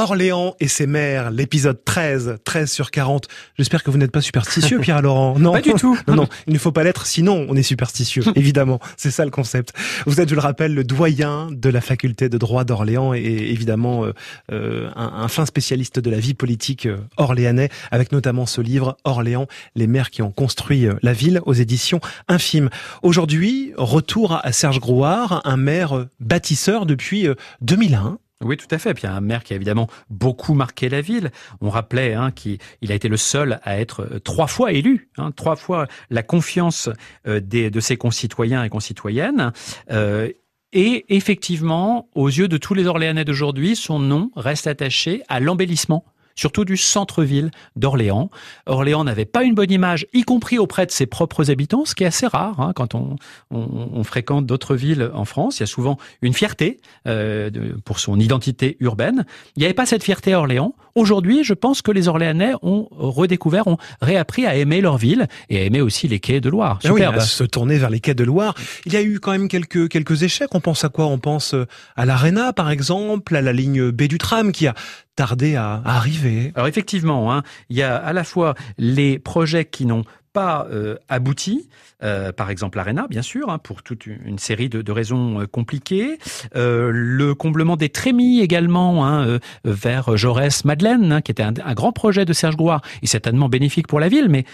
Orléans et ses maires, l'épisode 13, 13 sur 40. J'espère que vous n'êtes pas superstitieux, Pierre Laurent. Non, pas du tout. Non, non, il ne faut pas l'être, sinon on est superstitieux, évidemment. C'est ça le concept. Vous êtes, je le rappelle, le doyen de la faculté de droit d'Orléans et évidemment euh, euh, un, un, fin spécialiste de la vie politique euh, orléanais, avec notamment ce livre Orléans, les maires qui ont construit la ville aux éditions Infimes. Aujourd'hui, retour à Serge Grouard, un maire bâtisseur depuis 2001. Oui, tout à fait. Puis il y a un maire qui a évidemment beaucoup marqué la ville. On rappelait hein, qu'il a été le seul à être euh, trois fois élu, hein, trois fois la confiance euh, des, de ses concitoyens et concitoyennes. Euh, et effectivement, aux yeux de tous les Orléanais d'aujourd'hui, son nom reste attaché à l'embellissement surtout du centre-ville d'Orléans. Orléans n'avait pas une bonne image, y compris auprès de ses propres habitants, ce qui est assez rare hein, quand on, on, fréquente d'autres villes en France. Il y a souvent une fierté euh, pour son identité urbaine. Il n'y avait pas cette fierté à Orléans. Aujourd'hui, je pense que les Orléanais ont redécouvert, ont réappris à aimer leur ville et à aimer aussi les quais de Loire. Ah oui, à se tourner vers les quais de Loire. Il y a eu quand même quelques quelques échecs. On pense à quoi? On pense à l'Arena, par exemple, à la ligne B du tram qui a tardé à, arriver. Alors effectivement, hein, il y a à la fois les projets qui n'ont pas euh, abouti, euh, par exemple l'ARENA, bien sûr, hein, pour toute une série de, raisons euh, compliquées. Le comblement des trémies également hein, vers Jaurès-Madeleine, hein, qui était un, grand projet de Serge Grouard, et certainement bénéfique pour la ville, mais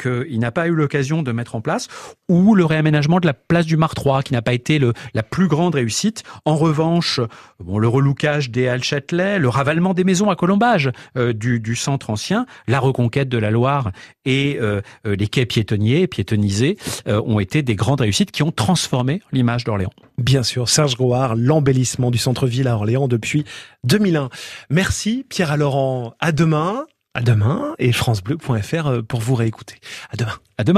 qu'il n'a pas eu l'occasion de mettre en place. Ou le réaménagement de la place du Mar 3, qui n'a pas été le, la plus grande réussite. En revanche, bon, le relookage des Halles Châtelet, le ravalement des maisons à colombage du, du, centre ancien, la reconquête de la Loire et les les quais piétonniers, piétonnisés, euh, ont été des grandes réussites qui ont transformé l'image d'Orléans. Bien sûr, Serge Grouard, l'embellissement du centre-ville à Orléans depuis 2001. Merci Pierre Laurent. À demain. À demain et francebleu.fr euh, pour vous réécouter. À demain. À demain.